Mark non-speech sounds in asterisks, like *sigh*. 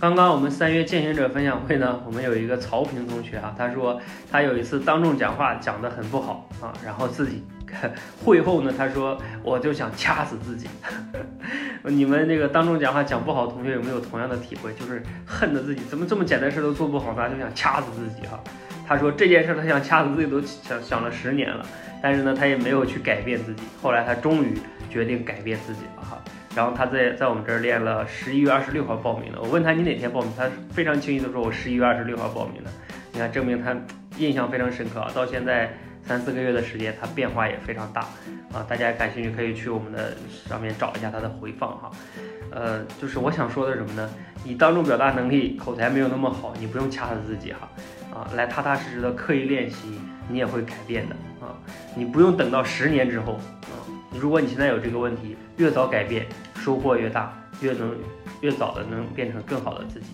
刚刚我们三月践行者分享会呢，我们有一个曹平同学啊，他说他有一次当众讲话讲得很不好啊，然后自己 *laughs* 会后呢，他说我就想掐死自己。*laughs* 你们那个当众讲话讲不好，同学有没有同样的体会？就是恨得自己怎么这么简单事都做不好呢？就想掐死自己哈。他说这件事他想掐死自己都想想了十年了，但是呢，他也没有去改变自己。后来他终于决定改变自己了哈。然后他在在我们这儿练了十一月二十六号报名的。我问他你哪天报名，他非常轻易的说，我十一月二十六号报名的。你看，证明他印象非常深刻啊。到现在三四个月的时间，他变化也非常大啊。大家感兴趣可以去我们的上面找一下他的回放哈。呃，就是我想说的什么呢？你当众表达能力口才没有那么好，你不用掐死自己哈。啊，来踏踏实实的刻意练习，你也会改变的啊。你不用等到十年之后啊。如果你现在有这个问题，越早改变。收获越大，越能越早的能变成更好的自己。